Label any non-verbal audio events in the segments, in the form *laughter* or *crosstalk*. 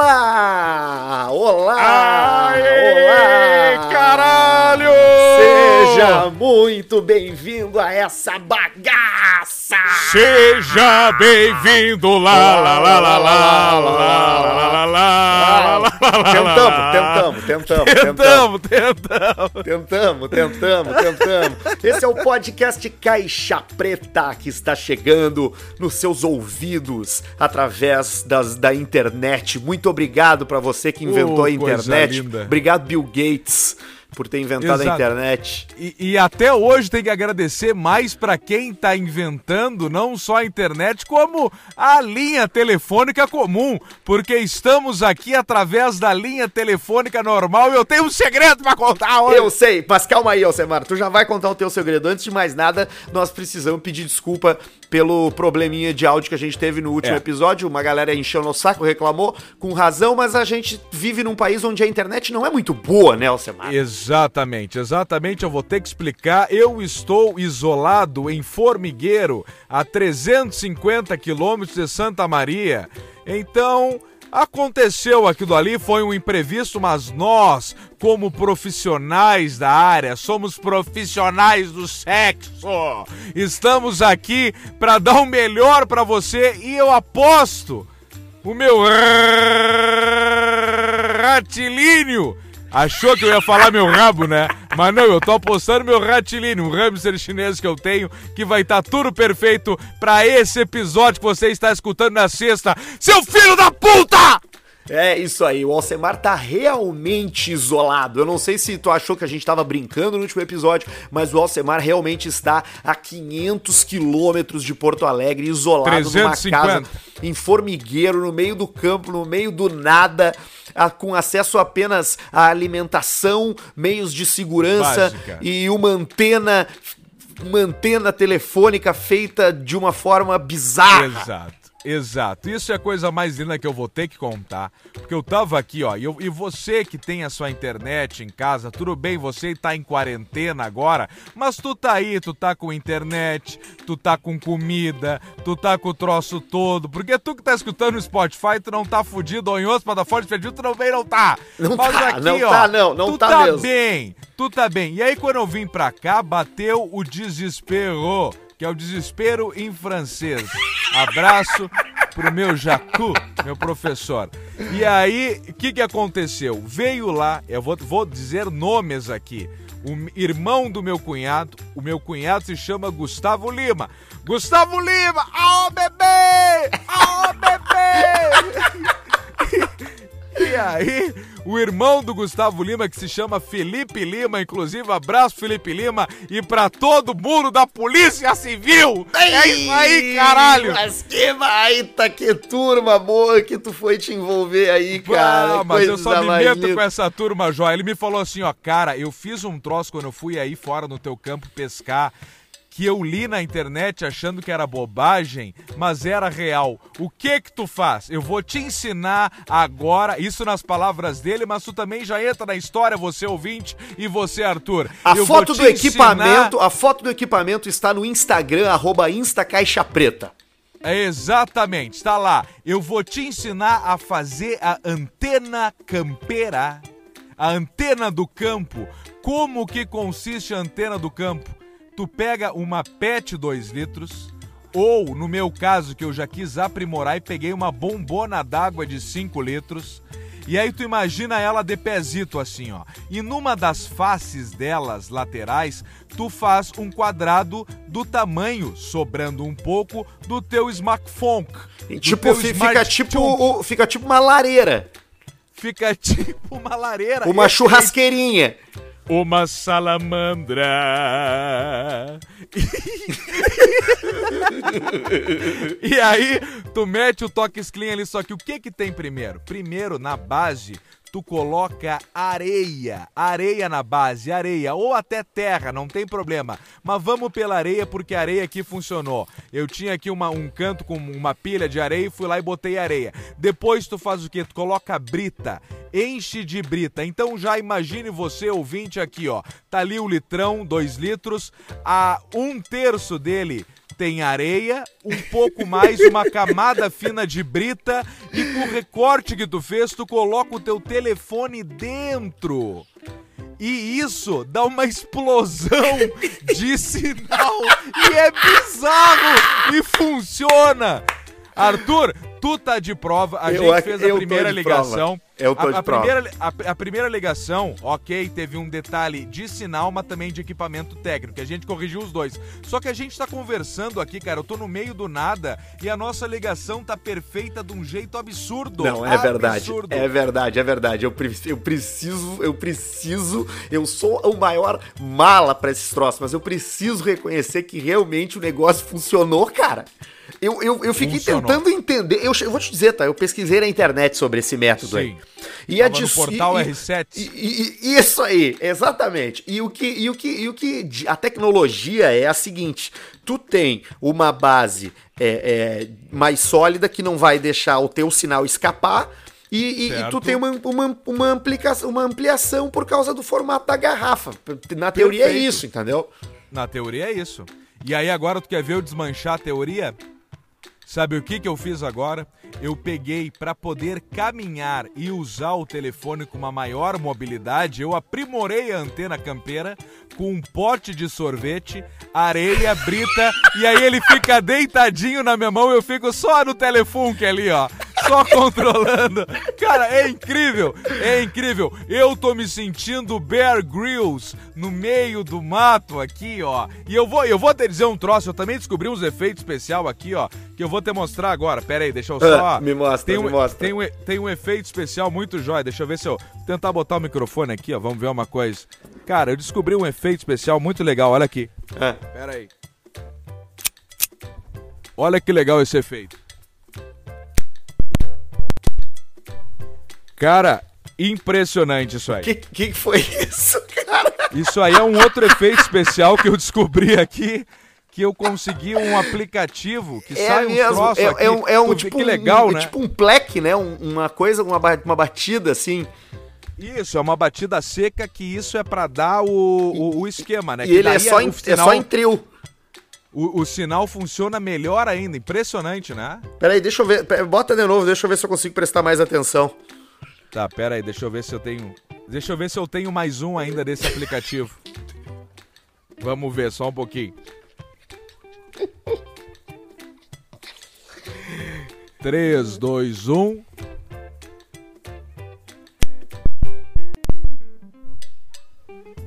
Olá! Olá! Aê, olá! caralho! Seja muito bem-vindo a essa bagaça! Seja bem-vindo lá, lá, lá, lá, lá, lá, lá, lá, lá, lá, lá, Tentamos, tentamos, tentamos, tentamos. Tentamos, tentamos. Tentamos, tentamos. Esse é o podcast Caixa Preta que está chegando nos seus ouvidos através das, da internet. Muito obrigado para você que inventou Oh, a internet. Obrigado, Bill Gates, por ter inventado a Exato. internet. E, e até hoje tem que agradecer mais pra quem tá inventando não só a internet, como a linha telefônica comum, porque estamos aqui através da linha telefônica normal e eu tenho um segredo pra contar hoje. Eu sei, mas calma aí, Alcemar. Tu já vai contar o teu segredo. Antes de mais nada, nós precisamos pedir desculpa pelo probleminha de áudio que a gente teve no último É. episódio. Uma galera encheu no saco, reclamou, com razão, mas a gente vive num país onde a internet não é muito boa, né, Alcemar? Exatamente, exatamente. Eu vou ter que explicar. Eu estou isolado em Formigueiro, a 350 quilômetros de Santa Maria. Então, aconteceu aquilo ali, foi um imprevisto, mas nós, como profissionais da área, somos profissionais do sexo. Estamos aqui para dar o melhor para você e eu aposto o meu *laughs* ratilíneo. Achou que eu ia falar meu rabo, né? Mas não, eu tô apostando meu ratilíneo, um hamster chinês que eu tenho, que vai estar tudo perfeito pra esse episódio que você está escutando na sexta. Seu filho da puta! É isso aí, o Alcemar tá realmente isolado. Eu não sei se tu achou que a gente tava brincando no último episódio, mas o Alcemar realmente está a 500 quilômetros de Porto Alegre, isolado 350. numa casa em formigueiro, no meio do campo, no meio do nada. a- com acesso apenas à alimentação, meios de segurança Básica. e uma antena, uma antena telefônica feita de uma forma bizarra. Exato. Exato, isso é a coisa mais linda que eu vou ter que contar. Porque eu tava aqui, ó, e, eu- e você que tem a sua internet em casa, tudo bem, você tá em quarentena agora, mas tu tá aí, tu tá com internet, tu tá com comida, tu tá com o troço todo. Porque tu que tá escutando no Spotify, tu não tá fudido, ou em outras plataformas perdido, tu também não tá. Não mas tá, aqui, não ó, tá, não, não tu tá tá mesmo. bem, tu tá bem. E aí, quando eu vim pra cá, bateu o desespero, que é o desespero em francês. Abraço pro meu Jacu, meu professor. E aí, o que que aconteceu? Veio lá, eu vou, vou dizer nomes aqui. O irmão do meu cunhado, o meu cunhado se chama Gustavo Lima. Gustavo Lima! Ó, bebê! Ó, bebê! *laughs* E aí, o irmão do Gustavo Lima, que se chama Felipe Lima, inclusive, abraço Felipe Lima, e pra todo mundo da Polícia Civil! É isso aí, caralho! Mas que baita, que turma boa que tu foi te envolver aí, cara. Ah, mas eu só me meto linda. com essa turma, Jó. Ele me falou assim, ó, cara, eu fiz um troço quando eu fui aí fora no teu campo pescar, que eu li na internet achando que era bobagem, mas era real. O que que tu faz? Eu vou te ensinar agora, isso nas palavras dele, mas tu também já entra na história, você ouvinte e você, Arthur. A Eu foto do equipamento, ensinar- a foto do equipamento está no Instagram, arroba instacaixapreta. É exatamente, está lá. Eu vou te ensinar a fazer a antena campeira, a antena do campo. Como que consiste a antena do campo? Tu pega uma PET 2 litros, ou no meu caso, que eu já quis aprimorar e peguei uma bombona d'água de 5 litros. E aí tu imagina ela de pezito assim, ó. E numa das faces delas laterais, tu faz um quadrado do tamanho, sobrando um pouco, do teu smartphone. E, Tipo, fica tipo, fica tipo uma lareira, Fica *laughs* tipo uma lareira. uma Esse- churrasqueirinha. Uma salamandra. *laughs* e aí, tu mete o toques clean ali, só que o que que tem primeiro? Primeiro, na base, tu coloca areia, areia na base, areia, ou até terra, não tem problema. Mas vamos pela areia porque a areia aqui funcionou. Eu tinha aqui uma- um canto com uma pilha de areia e fui lá e botei areia. Depois tu faz o quê? Tu coloca brita, enche de brita. Então já imagine você, ouvinte, aqui, ó. Tá ali o litrão, dois litros, a um terço dele tem areia, um pouco mais, uma camada fina de brita e com o recorte que tu fez, tu coloca o teu telefone dentro. E isso dá uma explosão de *laughs* sinal e é bizarro e funciona. Arthur, tu tá de prova, a Eu gente fez a primeira ligação. prova. Eu tô a, a primeira, a, a primeira ligação, ok, teve um detalhe de sinal, mas também de equipamento técnico, a gente corrigiu os dois. Só que a gente tá conversando aqui, cara, eu tô no meio do nada e a nossa ligação tá perfeita de um jeito absurdo. Não, é verdade. Absurdo. É verdade, é verdade. Eu, pre- eu preciso, eu preciso. Eu sou o maior mala pra esses troços, mas eu preciso reconhecer que realmente o negócio funcionou, cara. Eu, eu, eu fiquei Funcionou. tentando entender. Eu, eu vou te dizer, tá? Eu pesquisei na internet sobre esse método aí. E Tava a no dis- portal e- R7. E, e- isso aí, exatamente. E o que, e o que, e o que a tecnologia é a seguinte: tu tem uma base é, é, mais sólida que não vai deixar o teu sinal escapar. E, e- e tu tem uma, uma, uma, ampliação, uma ampliação por causa do formato da garrafa. Na teoria é Perfeito. isso, entendeu? Na teoria é isso. E aí agora tu quer ver eu desmanchar a teoria? Sabe o que que eu fiz agora? Eu peguei para poder caminhar e usar o telefone com uma maior mobilidade, eu aprimorei a antena campeira com um pote de sorvete, areia, brita, e aí ele fica deitadinho na minha mão, eu fico só no telefone ali, ó. Só controlando. Cara, é incrível. É incrível. Eu tô me sentindo Bear Grylls no meio do mato aqui, ó. E eu vou, eu vou te dizer um troço. Eu também descobri uns efeitos especial aqui, ó, que eu vou te mostrar agora. Pera aí, deixa eu só. Ah, *laughs* me mostra, tem um, me mostra. Tem um, tem um efeito especial muito jóia. Deixa eu ver se eu tentar botar o microfone aqui, ó. Vamos ver uma coisa. Cara, eu descobri um efeito especial muito legal. Olha aqui. É. Pera aí. Olha que legal esse efeito. Cara, impressionante isso aí. Que, que foi isso, *laughs* cara? Isso aí é um outro efeito especial que eu descobri aqui. Que eu consegui um aplicativo que sai uns troços É, aqui. é um, é um tipo que um- legal, um, né? é tipo um pleque, né? Um- uma coisa, uma, uma batida assim. Isso, é uma batida seca que isso é pra dar o, o, o esquema, né? e Que ele é só, o em, é sinal- só em trio. o, o sinal funciona melhor ainda. Impressionante, né? Peraí, deixa eu ver. Bota de novo, deixa eu ver se eu consigo prestar mais atenção. Tá, pera aí, deixa eu ver se eu tenho. Deixa eu ver se eu tenho mais um ainda desse aplicativo. Vamos ver, só um pouquinho. 3, 2, 1.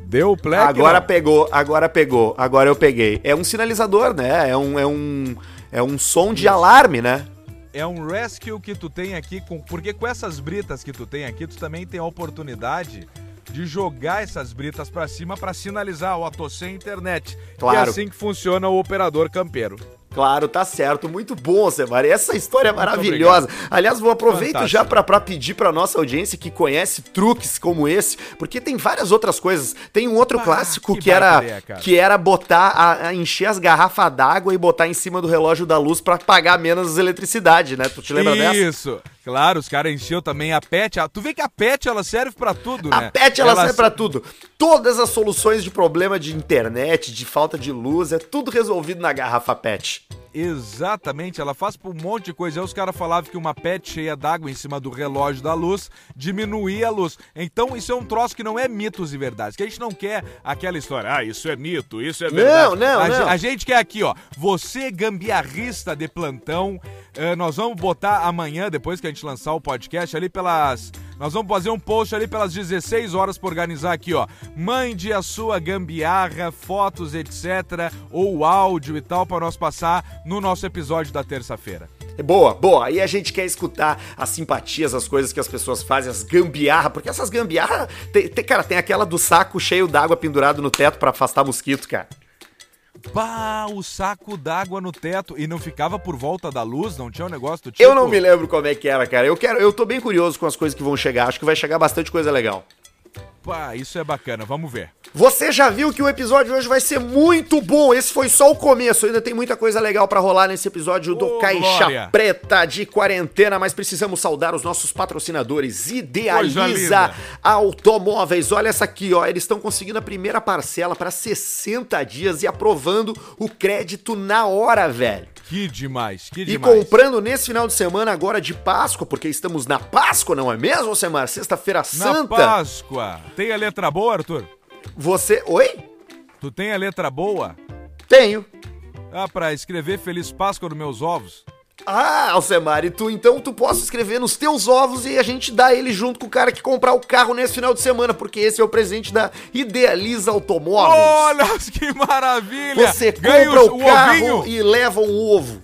Deu play. agora pegou, agora pegou, agora eu peguei. É um sinalizador, né? É um, é um, é um som de alarme, né? É um rescue que tu tem aqui, com, porque com essas britas que tu tem aqui, tu também tem a oportunidade de jogar essas britas pra cima pra sinalizar, ó, tô sem internet. Claro. E é assim que funciona o operador campeiro. Claro, tá certo. Muito bom, Semari. Essa história é maravilhosa. Aliás, vou aproveito Fantástico. já pra, pra pedir pra nossa audiência que conhece truques como esse, porque tem várias outras coisas. Tem um outro Ah, clássico que que, era que era botar a, a encher as garrafas d'água e botar em cima do relógio da luz pra pagar menos eletricidade, né? Tu te lembra dessa? Isso. Claro, os caras encheu também a PET. Ah, Tu vê que a PET ela serve pra tudo, né? A PET ela, serve pra tudo. Todas as soluções de problema de internet, de falta de luz, é tudo resolvido na garrafa PET. Exatamente, ela faz por um monte de coisa. Aí os caras falavam que uma PET cheia d'água em cima do relógio da luz diminuía a luz. Então isso é um troço que não é mitos e verdades. Que a gente não quer aquela história, ah, isso é mito, isso é verdade. não, a, não. A gente quer aqui, ó, você gambiarrista de plantão, eh, nós vamos botar amanhã, depois que a gente lançar o podcast, ali pelas... Nós vamos fazer um post ali pelas 16 horas pra organizar aqui, ó. Mande a sua gambiarra, fotos, etc. Ou áudio e tal, pra nós passar no nosso episódio da terça-feira. É Boa, boa. Aí a gente quer escutar as simpatias, as coisas que as pessoas fazem, as gambiarra, porque essas gambiarra, cara, tem aquela do saco cheio d'água pendurado no teto pra afastar mosquito, cara. Pá, o saco d'água no teto e não ficava por volta da luz, não tinha um negócio do tipo. Eu não me lembro como é que era, cara. Eu quero, eu tô bem curioso com as coisas que vão chegar. Acho que vai chegar bastante coisa legal. Pá, isso é bacana, vamos ver. Você já viu que o episódio hoje vai ser muito bom. Esse foi só o começo. Ainda tem muita coisa legal para rolar nesse episódio do Ô, Caixa Glória. Preta de quarentena, mas precisamos saudar os nossos patrocinadores. Idealiza. Automóveis. Olha essa aqui, ó. Eles estão conseguindo a primeira parcela para 60 dias e aprovando o crédito na hora, velho. Que demais, que E demais. comprando nesse final de semana agora de Páscoa, porque estamos na Páscoa, não é mesmo, Semar? Sexta-feira Na Santa. Páscoa. Tem a letra boa, Arthur? Você. Oi? Tu tem a letra boa? Tenho. Ah, pra escrever Feliz Páscoa nos meus ovos? Ah, Alcemar, e tu então tu possa escrever nos teus ovos e a gente dá ele junto com o cara que comprar o carro nesse final de semana, porque esse é o presente da Idealiza Automóveis. Olha *laughs* que maravilha! Você Ganha compra o, carro ovinho. e leva um ovo.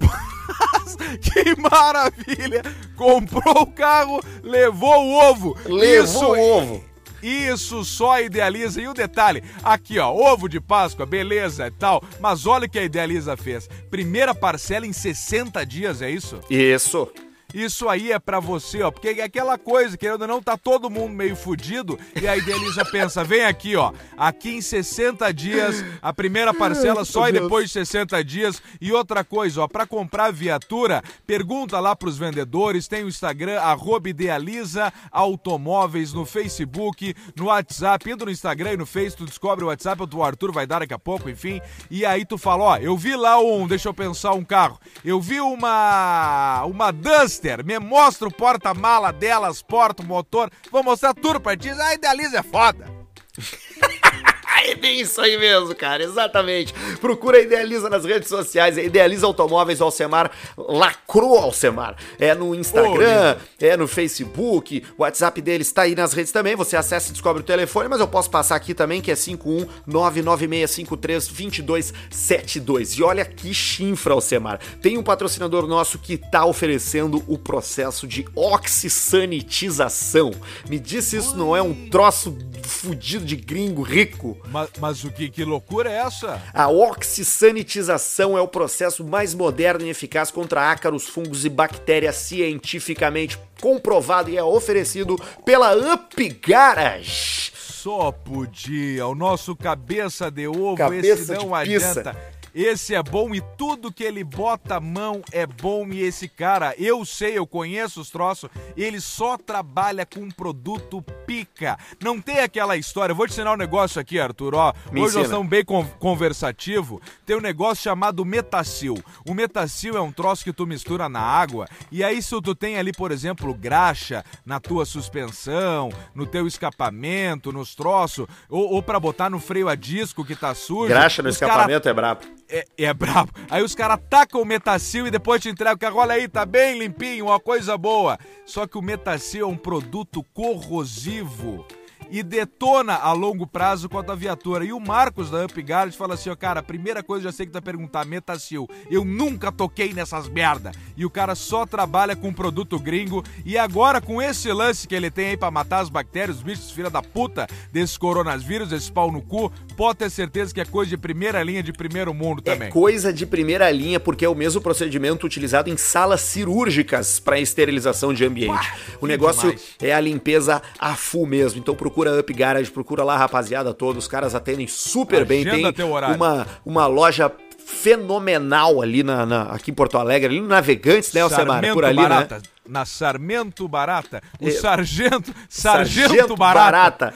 *laughs* Que maravilha! Comprou o carro, levou o ovo. Levou Isso, o ovo. Isso só idealiza. E o detalhe, aqui ó, ovo de Páscoa, beleza e tal. Mas olha o que a Idealiza fez. Primeira parcela em 60 dias, é isso? Isso. Isso aí é pra você, ó, porque é aquela coisa, querendo ou não, tá todo mundo meio fudido, e a Idealiza *laughs* pensa, vem aqui, ó, aqui em 60 dias, a primeira parcela só e depois de 60 dias, e outra coisa, ó, pra comprar viatura, pergunta lá pros vendedores, tem o Instagram, arroba Idealiza Automóveis, no Facebook, no WhatsApp, entra no Instagram e no Face, tu descobre o WhatsApp, o Arthur vai dar daqui a pouco, enfim, e aí tu fala, ó, eu vi lá um, deixa eu pensar, um carro, eu vi uma, uma Duster, me mostra o porta-mala delas, porta, o motor, vou mostrar tudo pra ti, a Idealiza é foda. *laughs* É bem isso aí mesmo, cara, exatamente. Procura a Idealiza nas redes sociais, é Idealiza Automóveis, o Alcemar lacrou Alcemar. É no Instagram, é no Facebook, o WhatsApp dele está aí nas redes também, você acessa e descobre o telefone, mas eu posso passar aqui também, que é 51996532272. E olha que chinfra, Alcemar. Tem um patrocinador nosso que tá oferecendo o processo de oxisanitização. Me disse isso não é um troço fudido de gringo rico? Mas, mas o que, que loucura é essa? A oxisanitização é o processo mais moderno e eficaz contra ácaros, fungos e bactérias cientificamente comprovado e é oferecido pela Up Garage. Só podia, o nosso cabeça de ovo, Cabeça esse não de pizza. Esse é bom e tudo que ele bota a mão é bom. E esse cara, eu sei, eu conheço os troços, ele só trabalha com um produto pica. Não tem aquela história. Eu vou te ensinar um negócio aqui, Arthur. Ó, Me hoje ensina. nós estamos bem con- conversativo. Tem um negócio chamado metacil. O metacil é um troço que tu mistura na água. E aí, se tu tem ali, por exemplo, graxa na tua suspensão, no teu escapamento, nos troços, ou, ou para botar no freio a disco que tá sujo. Graxa no os cara escapamento é brabo. É, é brabo. Aí os caras tacam o metacil e depois te entregam o carro. Olha aí, tá bem limpinho, uma coisa boa. Só que o metacil é um produto corrosivo e detona a longo prazo com a tua viatura. E o Marcos da UpGuard fala assim, ó, cara, a primeira coisa eu já sei que tu vai perguntar, metacil. Eu nunca toquei nessas merda. E o cara só trabalha com produto gringo e agora com esse lance que ele tem aí pra matar as bactérias, os bichos filha da puta desse coronavírus, esse pau no cu, pode ter certeza que é coisa de primeira linha, de primeiro mundo também. É coisa de primeira linha, porque é o mesmo procedimento utilizado em salas cirúrgicas para esterilização de ambiente. Uá, o negócio demais. é a limpeza a full mesmo. Então procura a Up Garage, procura lá, rapaziada, toda. Os caras atendem super bem. Agenda Tem teu horário. uma, uma loja fenomenal ali na, na- aqui em Porto Alegre, ali no Navegantes, né, Alcemar? Por ali, Barata. né? Na Sarmento Barata. O É. sargento, sargento, Barata. Barata.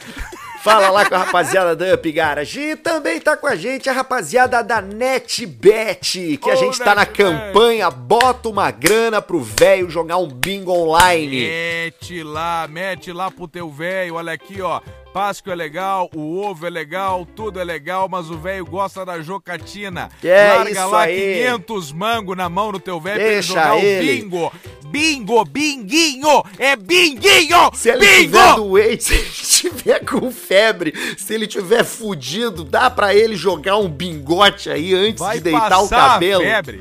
Fala lá com a rapaziada da Up Garage. E também tá com a gente a rapaziada da NetBet, que a Ô, gente tá na campanha Bota uma grana pro velho jogar um bingo online. Mete lá, mete lá pro teu velho. Olha aqui, ó. Páscoa é legal, o ovo é legal, tudo é legal, mas o velho gosta da jocatina. É Larga isso lá aí. 500 mango na mão do teu velho pra ele jogar ele. o bingo. Bingo, binguinho, é binguinho, Se ele bingo! tiver doente, *laughs* se ele tiver com febre, se ele tiver fudido, dá pra ele jogar um bingote aí antes Vai de deitar o cabelo. febre.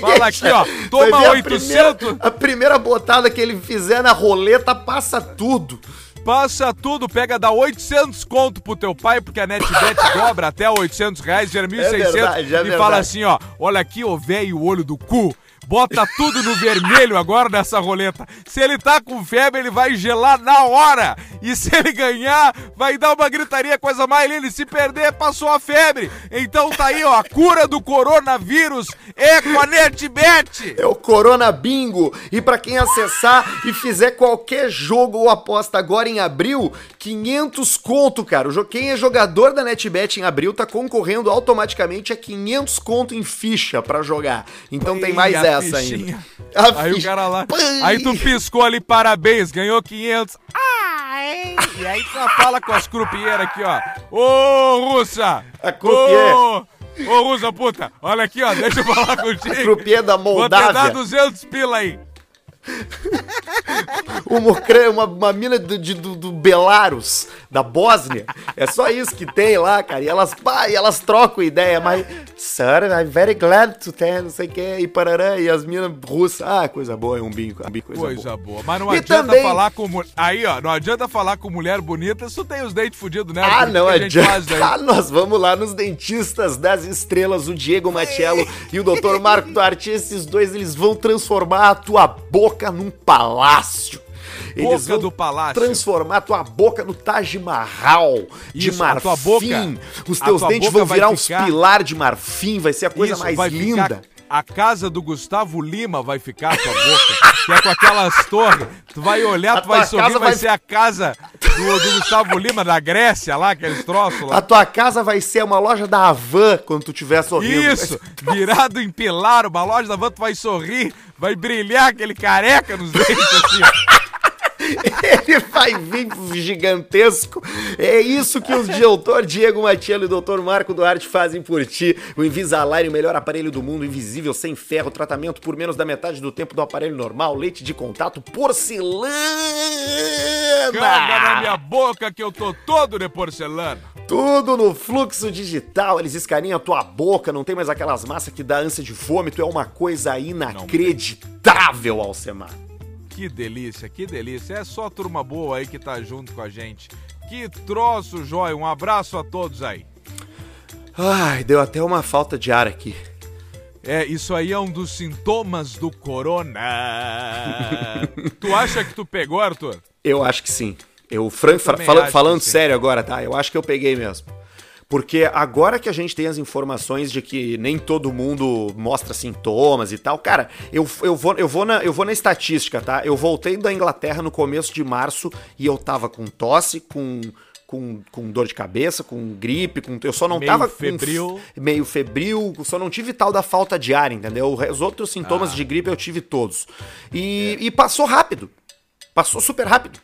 Fala aqui, ó, toma Vai ver a 800. primeira- A primeira botada que ele fizer na roleta passa tudo. Passa tudo, pega, dá 800 conto pro teu pai, porque a NetBet *laughs* dobra até 800 reais, gera 1.600. verdade, é e verdade. fala assim, ó, olha aqui, ô velho, olho do cu. Bota tudo no vermelho agora nessa roleta. Se ele tá com febre, ele vai gelar na hora. E se ele ganhar, vai dar uma gritaria, coisa mais linda. E se perder, passou a febre. Então tá aí, ó, a cura do coronavírus é com a NetBet. É o Corona Bingo. E para quem acessar e fizer qualquer jogo ou aposta agora em abril, 500 conto, cara. Quem é jogador da NetBet em abril tá concorrendo automaticamente a 500 conto em ficha para jogar. Então tem mais essa fichinha. ainda. A Aí o ficha. cara lá. Pai. Aí tu piscou ali, parabéns, ganhou 500. Ai! E aí tu fala com as croupieiras aqui, ó. Ô, russa! A croupier. Ô, ô, russa, puta! Olha aqui, ó, deixa eu falar *laughs* contigo. Croupier da Vou te dar Moldávia. 200 pila aí. *laughs* Uma, uma, uma mina do, de- do, do Belarus, da Bósnia. É só isso que tem lá, cara. E elas, pá, e elas trocam ideia, mas. Sir, I'm very glad to ter, não sei o que, e parará. E as minas russas. Ah, coisa boa, é um bingo. Um bingo coisa, Coisa boa. boa. Mas não E adianta também- falar com mulher. Aí, ó, não adianta falar com mulher bonita se tem os dentes fudidos, né? Ah, não adianta. Ah, nós vamos lá nos dentistas das estrelas, o Diego Matiello e o Dr. Marco Duarte. Esses dois, eles vão transformar a tua boca num palácio. Eles Boca vão do palácio. transformar a tua boca no Taj Mahal de Isso, a marfim. tua boca- Os a teus dentes vão virar uns ficar- pilar de marfim, vai ser a coisa Isso, mais linda. Ficar, a casa do Gustavo Lima vai ficar a tua boca, que é com aquelas torres. Tu vai olhar, A tu vai sorrir, vai vai- ser a casa do, do Gustavo Lima, da Grécia lá, aqueles troços A lá. tua casa vai ser uma loja da Havan quando tu estiver sorrindo. Isso, virado em pilar, uma loja da van, tu vai sorrir, vai brilhar aquele careca nos dentes assim, ó. *laughs* Ele vai vir gigantesco. É isso que os doutor Diego Matiello e o doutor Marco Duarte fazem por ti. O Invisalign, o melhor aparelho do mundo, invisível, sem ferro, tratamento por menos da metade do tempo do aparelho normal, leite de contato, Caga na porcelana. minha boca que eu tô todo de porcelana. Tudo no fluxo digital, eles escaneam a tua boca, não tem mais aquelas massas que dá ânsia de vômito, é uma coisa inacreditável, Alcemar. Que delícia, que delícia. É só turma boa aí que tá junto com a gente. Que troço, jóia. Um abraço a todos aí. Ai, deu até uma falta de ar aqui. É, isso aí é um dos sintomas do corona. *laughs* tu acha que tu pegou, Arthur? Eu acho que sim. Eu, fran- acho falando sério agora, tá? Eu acho que eu peguei mesmo. Porque agora que a gente tem as informações de que nem todo mundo mostra sintomas e tal, cara, eu, eu, vou, eu, vou na, eu vou na estatística, tá? Eu voltei da Inglaterra no começo de março e eu tava com tosse, com, com, com dor de cabeça, com gripe, com, eu só não Meio tava com febril. f- meio febril, só não tive tal da falta de ar, entendeu? Os outros Ah. sintomas de gripe eu tive todos. E, e passou rápido. Passou super rápido.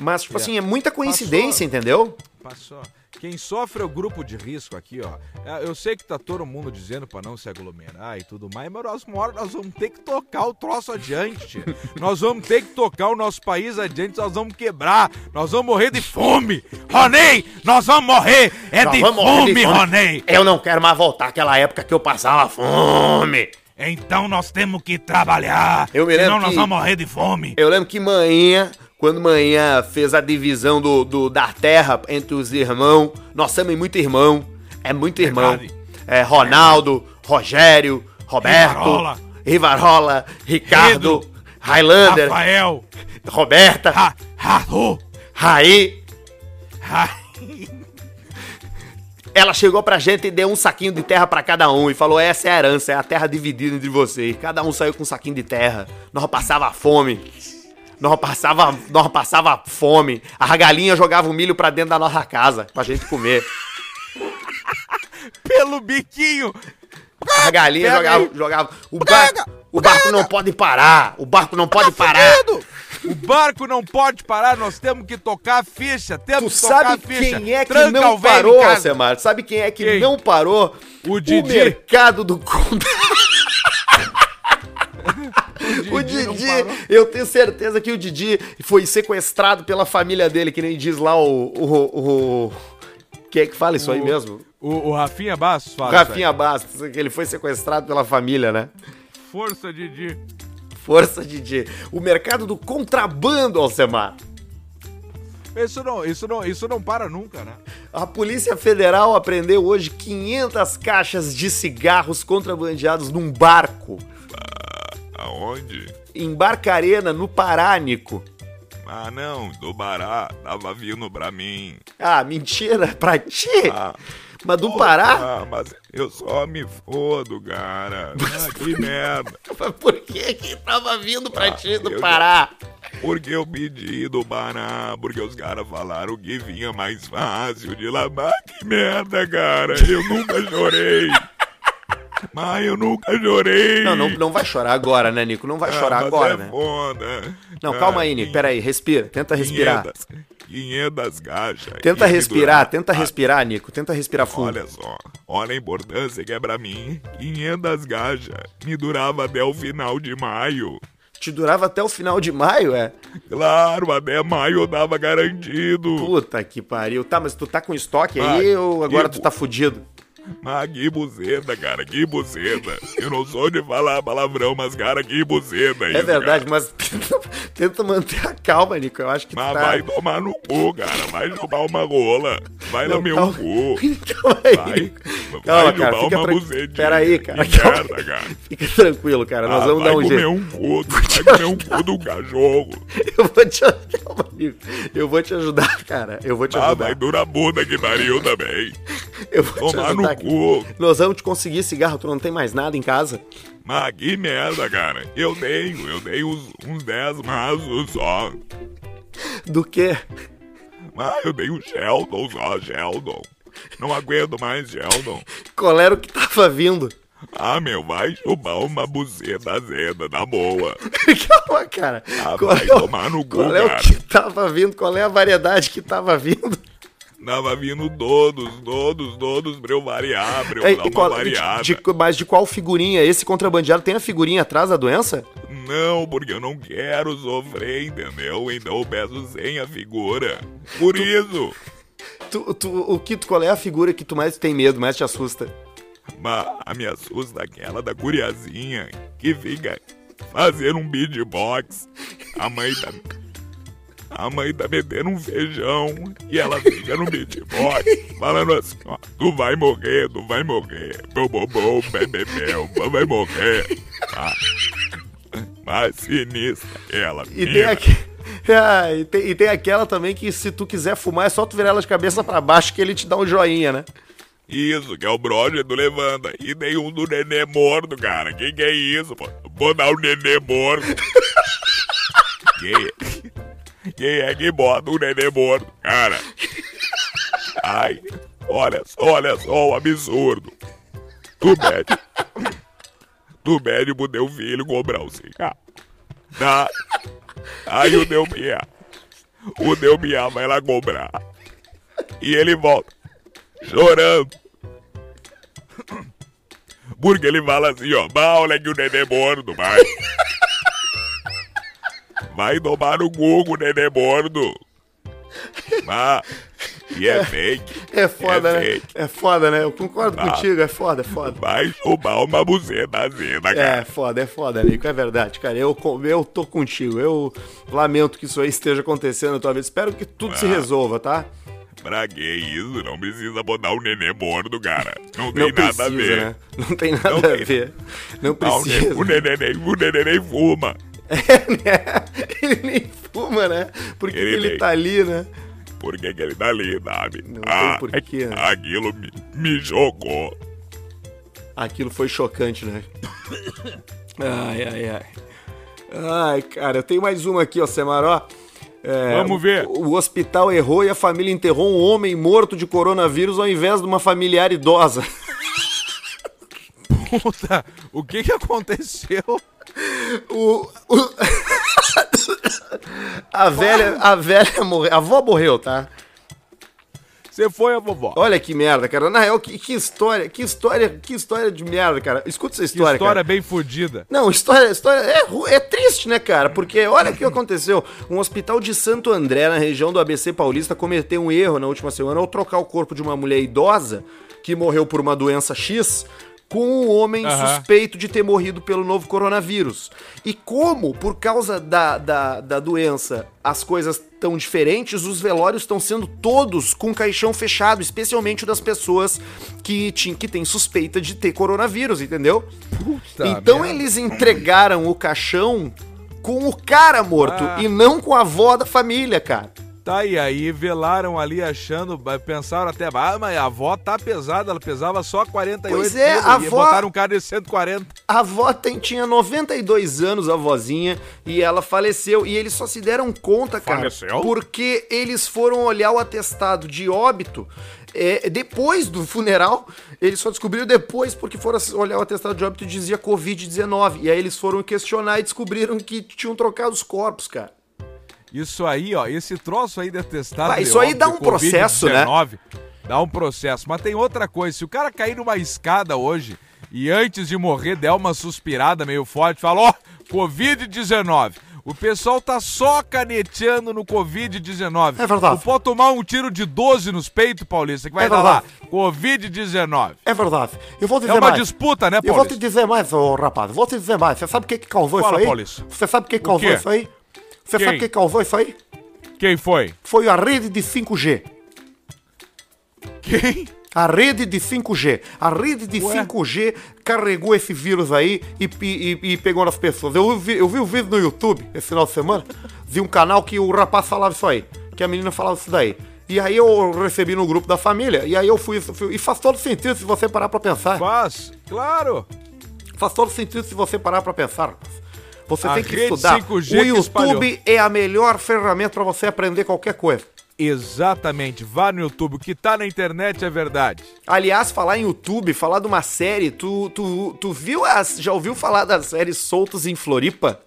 Mas, tipo É. assim, é muita coincidência, Passou. entendeu? Passou. Quem sofre é o grupo de risco aqui, ó. É, Eu sei que tá todo mundo dizendo pra não se aglomerar e tudo mais, mas nós, uma hora nós vamos ter que tocar o troço adiante. *laughs* nós vamos ter que tocar o nosso país adiante, nós vamos quebrar, nós vamos morrer de fome. Ronei, nós vamos morrer, é de fome, de fome. Ronei. Eu não quero mais voltar àquela época que eu passava fome. Então nós temos que trabalhar, Eu me lembro senão nós que- vamos morrer de fome. Eu lembro que manhã, quando manhã fez a divisão do, do- da terra entre os irmãos, nós somos muito irmão. É muito irmão. É Ronaldo, Rogério, Roberto, Rivarola. Rivarola, Ricardo, Pedro, Highlander, Rafael, Roberta, Ra, Rato, Raí. Ra... Ela chegou pra gente e deu um saquinho de terra pra cada um e falou: essa é a herança, é a terra dividida entre vocês. Cada um saiu com um saquinho de terra. Nós passava fome. Nós passava, nós passava fome. A galinha jogava o milho pra dentro da nossa casa pra gente comer. pelo biquinho. A galinha jogava, jogava. O, bar- o barco não pode parar. O barco não pode parar. O barco não pode parar, nós temos que tocar a ficha, Tu temos que tocar sabe a ficha. quem é que Tranca não o parou. Alcemar? Sabe quem é que Quem? não parou? O Didi. mercado do conto. O Didi, parou. eu tenho certeza que o Didi foi sequestrado pela família dele, que nem diz lá o. o, o quem é que fala isso aí O- mesmo? O, o Rafinha Bastos fala. Rafinha Bastos, que ele foi sequestrado pela família, né? Força, Didi. Força, Didi. O mercado do contrabando, Alcemar. Isso não, isso não, isso não para nunca, né? A Polícia Federal apreendeu hoje 500 caixas de cigarros contrabandeados num barco Aonde? em Barcarena, no Paránico. Ah, não, do Pará tava vindo pra mim. Ah, mentira, pra ti? Ah, Mas do Pará? Ah, mas eu só me fodo, cara. Ah, que *laughs* merda. Mas por que que tava vindo pra Ah, ti do Pará? Porque eu pedi do Pará, porque os caras falaram que vinha mais fácil de lavar. Que merda, cara. Eu nunca chorei. Mas eu nunca chorei. Não, não, não vai chorar agora, né, Nico? Não vai Ah, chorar mas agora, é né? foda. Não, Ah, calma aí, Nico. quin- Pera aí, respira. Tenta respirar. 500, 500 caixas. Tenta respirar, tenta Ah, respirar, Nico. Tenta respirar fundo. Olha só, olha a importância que é pra mim. 500 gajas me durava até o final de maio. Te durava até o final de maio, é? Claro, até maio eu tava garantido. Puta que pariu. Tá, mas tu tá com estoque Ah, aí ou agora tu tá fudido? Mas que buceta, cara, que buceta. Eu não sou de falar palavrão, mas cara, que buceta É isso, verdade, cara. mas tenta, *laughs* tenta manter a calma, Nico. Eu acho que Mas tá... vai tomar no cu, cara. Vai chupar uma rola. Vai Não, no meu calma. cu. Calma *laughs* aí. Vai, Nico. vai Calma, cara, fica uma tranquilo. bucetinha. Pera aí, cara. Calma. merda, cara. *laughs* Fica tranquilo, cara. Nós Ah, vamos vai dar um comer jeito. um cu, vai comer um cu do cachorro. Eu vou te Calma, Nico. Eu vou te ajudar, cara. Eu vou te Ah, ajudar. vai durar bunda que pariu também. Eu vou te Tomar ajudar. no cu. Nós vamos te conseguir cigarro. Tu não tem mais nada em casa? Mas que merda, cara. Eu tenho, eu tenho uns, uns 10 maços só. Do quê? Mas eu tenho Sheldon só, Sheldon. Não aguento mais Sheldon. Qual era o que tava vindo? Ah, meu, vai chupar uma buceta azeda, na boa. *laughs* Calma, cara. Ah, qual vai é, o, tomar no cu, qual é o cara. que tava vindo? Qual é a variedade que tava vindo? Tava vindo todos, todos, todos pra eu variar, pra eu É, dar uma qual- variada. de- de- mas de qual figurinha? Esse contrabandeado tem a figurinha atrás da doença? Não, porque eu não quero sofrer, entendeu? Então eu peço sem a figura. Por isso. Tu, tu- o que, tu- qual é a figura que tu mais tem medo, mais te assusta? Mas a me assusta aquela da curiazinha que fica fazendo um beatbox. A mãe tá. A mãe tá metendo um feijão e ela fica no beatbox, falando assim, ó, tu vai morrer, tu vai morrer, bom, bebê, bebê, vai morrer. Ah, mais sinistra ela, E tem, aqui, ah, *laughs* e, tem, e tem aquela também que se tu quiser fumar é só tu virar ela de cabeça pra baixo que ele te dá um joinha, né? Isso, que é o brother do Levanta. E tem um do nenê morto, cara. Quem que é isso, pô? Vou dar o nenê morto. *laughs* quem, quem é que bota o nenê morto, cara? Ai, olha só, olha só o absurdo. Tu pede. Tu pede pro teu filho comprar um cigarro. Tá? Aí o teu Bia. O teu Bia vai lá comprar. E ele volta chorando. Porque ele fala assim, ó, "Bah, olha que o nenê morto, vai. Vai tomar no Google, nenê morto. Bah, e é fake. É foda, né? fake. É foda, né? Eu concordo Ah. contigo, é foda, é foda. Vai chupar uma azeda, É, cara. foda, é foda, Nico, é verdade, cara. Eu, eu tô contigo. Eu lamento que isso aí esteja acontecendo na tua vida. Espero que tudo se Ah. resolva, tá? Pra que isso? Não precisa botar o nenê morto, cara. Não tem Não nada precisa, a ver. né? Não tem nada Não a tem. ver. Não Ah, o, nenê, precisa. o, nenê, nem- *laughs* nem fuma. ele nem fuma, né? Porque Ele ele, nem. tá ali, né? Por que, que ele tá ali, sabe? Não ah, tem porquê, né? Aquilo me, me chocou. Aquilo foi chocante, né? Ai, ai, ai. Ai, cara, eu tenho mais uma aqui, ó, Semaró. É, Vamos ver. O, o hospital errou e a família enterrou um homem morto de coronavírus ao invés de uma familiar idosa. *laughs* Puta, o que que aconteceu? O, o- a velha, a velha morreu, a avó morreu, tá? Você foi a vovó. Olha que merda, cara. Na real, que, que história, que história, que história de merda, cara. Escuta essa Que história, história cara. bem fodida. Não, história, história é, é triste, né, cara? Porque olha o que aconteceu. Um hospital de Santo André, na região do ABC Paulista, cometeu um erro na última semana ao trocar o corpo de uma mulher idosa que morreu por uma doença X com um homem Aham. suspeito de ter morrido pelo novo coronavírus. E como, por causa da, da, da doença, as coisas estão diferentes, os velórios estão sendo todos com caixão fechado, especialmente o das pessoas que, tin- que têm suspeita de ter coronavírus, entendeu? Puta então merda. eles entregaram o caixão com o cara morto Ah. e não com a avó da família, cara. Tá, e aí velaram ali achando, pensaram até, ah, mas a avó tá pesada, ela pesava só 48 Pois é, quilos, a e avó- botaram um cara de 140. A avó tem, tinha 92 anos, a vozinha, e ela faleceu. E eles só se deram conta, cara, Faleceu? porque eles foram olhar o atestado de óbito é, depois do funeral. Eles só descobriram depois, porque foram olhar o atestado de óbito e dizia Covid-19. E aí eles foram questionar e descobriram que tinham trocado os corpos, cara. Isso aí, ó, esse troço aí de atestado. Ah, isso aí dá um processo, né? Covid-19, Dá um processo. Mas tem outra coisa, se o cara cair numa escada hoje e antes de morrer der uma suspirada meio forte, fala, ó, Covid-19. O pessoal tá só caneteando no Covid-19. É verdade. Tu pode tomar um tiro de 12 nos peitos, Paulista, que vai É dar lá. verdade. Covid-19. É verdade. Eu vou dizer É uma mais. disputa, né, Eu vou te Paulista? dizer mais, ô rapaz. Vou te dizer mais. Você sabe o que, que causou Fala, isso aí? Paulista. Você sabe o que causou quê? isso aí? Você Quem? sabe o que causou isso aí? Quem foi? Foi a rede de 5G. Quem? A rede de 5G. A rede de Ué? 5G carregou esse vírus aí e, e- e pegou nas pessoas. Eu vi, eu vi o vídeo no YouTube esse final de semana de um canal que o rapaz falava isso aí. Que a menina falava isso daí. E aí eu recebi no grupo da família. E aí eu fui. fui- e faz todo sentido se você parar pra pensar. Faz, claro. Faz todo sentido se você parar pra pensar. rapaz. Você A tem que estudar. 5G o. YouTube é a melhor ferramenta pra você aprender qualquer coisa. Exatamente. Vá no YouTube. O que tá na internet é verdade. Aliás, falar em YouTube, falar de uma série, tu, tu, tu viu as. Já ouviu falar da série Soltos em Floripa?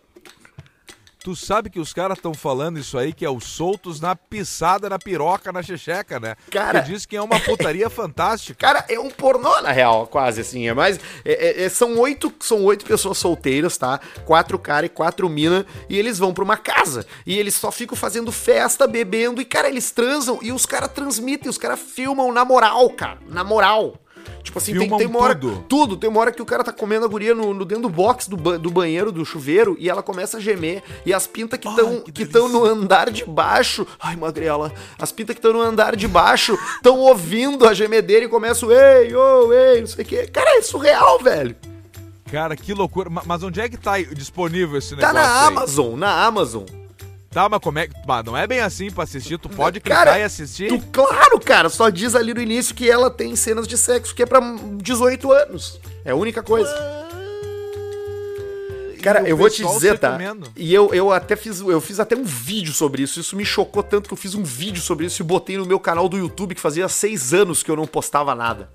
Tu sabe que os caras estão falando isso aí, que é os soltos na pisada, na piroca, na checheca, né? Cara- Que diz que é uma putaria *laughs* fantástica. Cara, é um pornô, na real, quase assim. É mais. é- é- é- são, oito, são oito pessoas solteiras, tá? Quatro cara e quatro mina. E eles vão pra uma casa. E eles só ficam fazendo festa, bebendo. E, cara, eles transam. E os caras transmitem, os caras filmam na moral, cara. Na moral. Tipo assim, tem, tem uma hora. tudo. Tudo. Tem uma hora que o cara tá comendo a guria no, no- dentro do box do, ba- do banheiro, do chuveiro, e ela começa a gemer. E as pintas que estão que estão no andar de baixo. Ai, magrela. As pintas que estão no andar de baixo estão ouvindo a gemedeira e começam, ei, ô, ei, não sei o quê. Cara, é surreal, velho. Cara, que loucura. Ma- Mas onde é que tá disponível esse Tá negócio na aí? Amazon, na Amazon. Tá, mas como é que... Mas não é bem assim pra assistir. Tu pode Cara, clicar e assistir. Tu, claro, cara, só diz ali no início que ela tem cenas de sexo que é pra 18 anos. É a única coisa. Cara, E o eu vou te dizer, tá? comendo. E eu, eu até fiz, eu fiz até um vídeo sobre isso. Isso me chocou tanto que eu fiz um vídeo sobre isso e botei no meu canal do YouTube, que fazia seis anos que eu não postava nada.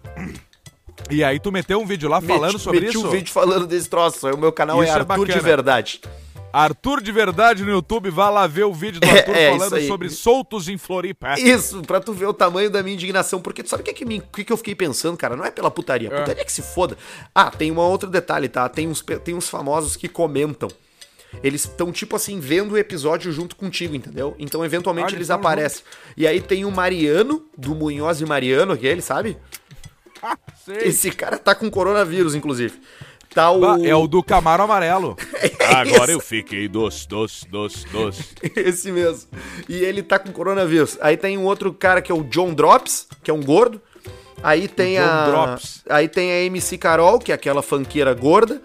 E aí tu meteu um vídeo lá falando meti, sobre meti isso? um vídeo falando desse troço. Aí O meu canal Isso é é Arthur de bacana. Verdade. Arthur de Verdade no YouTube, vá lá ver o vídeo do É, Arthur é, isso falando sobre soltos em Floripa. Isso, pra tu ver o tamanho da minha indignação. Porque tu sabe o que, é que, me- que, que eu fiquei pensando, cara? Não é pela putaria. É. Putaria que se foda. Ah, tem um outro detalhe, tá? Tem uns, tem uns famosos que comentam. Eles estão, tipo assim, vendo o episódio junto contigo, entendeu? Então, eventualmente, Ah, eles aparecem. E aí tem o Mariano, do Munhoz e Mariano, aquele, sabe? *laughs* Sei. Esse cara tá com coronavírus, inclusive. Tá o. É o do Camaro Amarelo. *laughs* Agora eu fiquei doce, doce, doce, doce. *laughs* Esse mesmo. E ele tá com coronavírus. Aí tem um outro cara que é o John Drops, que é um gordo. Aí tem a. Drops. Aí tem a MC Carol, que é aquela funkeira gorda.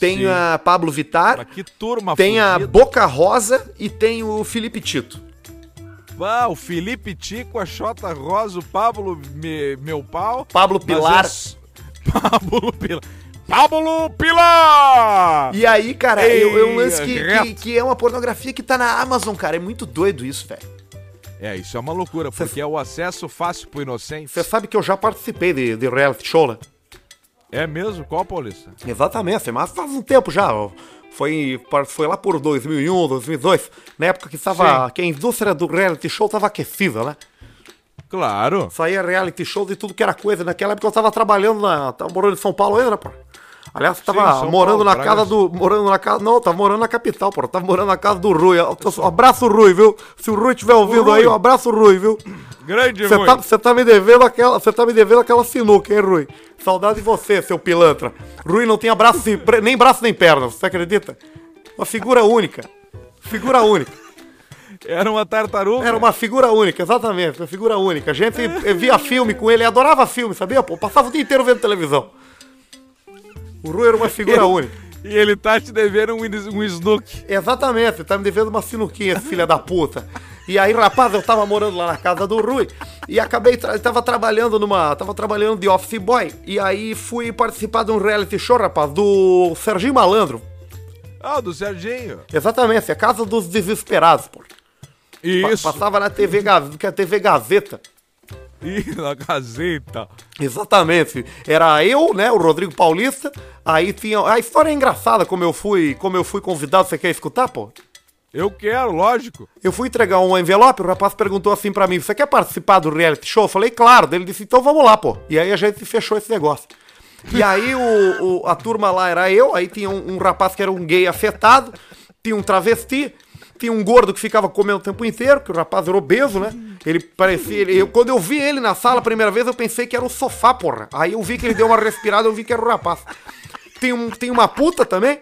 Tem Sim. a Pablo Vittar. Mas que turma Tem a fudida. Boca Rosa e tem o Felipe Tito. Ah, o Felipe Tico, a Xota Rosa, o Pablo me- Meu Pau. Pablo Pilar. é *laughs* Pablo Pilar. Pablo Pilar! E aí, cara, Ei, eu, eu lance que, que, que é uma pornografia que tá na Amazon, cara. É muito doido isso, velho. É, isso é uma loucura, porque é o acesso fácil pro inocente. Você sabe que eu já participei de, de reality show, né? É mesmo? Qual, Paulista? Exatamente, mas faz um tempo já. Foi, foi lá por 2001, 2002, na época que, tava, Sim. que a indústria do reality show estava aquecida, né? Claro. Saía reality show de tudo que era coisa. Naquela época eu tava trabalhando na. Tava morando em São Paulo ainda, né, pô? Aliás, eu tava São morando Paulo, na Braga. casa do. Morando na casa. Não, tava morando na capital, pô. Tava morando na casa do Rui. Um abraço, Rui, viu? Se o Rui estiver ouvindo Rui. aí, um abraço, Rui, viu? Grande Você Rui. tá, você tá me devendo aquela. Você tá me devendo aquela sinuca, hein, Rui? Saudade de você, seu pilantra. Rui não tinha braço, e pre- nem braço nem perna, você acredita? Uma figura única. Figura única. Era uma tartaruga. Era uma figura única, exatamente, uma figura única. A gente via filme com ele, adorava filme, sabia? Pô, passava o dia inteiro vendo televisão. O Rui era uma figura *laughs* única. E ele tá te devendo um, um snook. Exatamente, ele tá me devendo uma sinuquinha, filho da puta. E aí, rapaz, eu tava morando lá na casa do Rui e acabei, tra tava trabalhando numa, tava trabalhando de office boy e aí fui participar de um reality show, rapaz, do Serginho Malandro. Ah, do Serginho. Exatamente, a casa dos desesperados, pô. Isso. Pa passava na TV, Gaz que é a TV Gazeta. Ih, na Gazeta. Exatamente. Era eu, né, o Rodrigo Paulista. Aí tinha. A história é engraçada como eu fui, como eu fui convidado. Você quer escutar, pô? Eu quero, lógico. Eu fui entregar um envelope, o rapaz perguntou assim pra mim: Você quer participar do reality show? Eu falei, claro. Ele disse, então vamos lá, pô. E aí a gente fechou esse negócio. E aí o, o a turma lá era eu, aí tinha um, um rapaz que era um gay afetado, tinha um travesti, tinha um gordo que ficava comendo o tempo inteiro, que o rapaz era obeso, né? Ele parecia. Ele, eu, quando eu vi ele na sala a primeira vez, eu pensei que era o sofá, porra. Aí eu vi que ele deu uma respirada, eu vi que era o rapaz. Tem, um, tem uma puta também.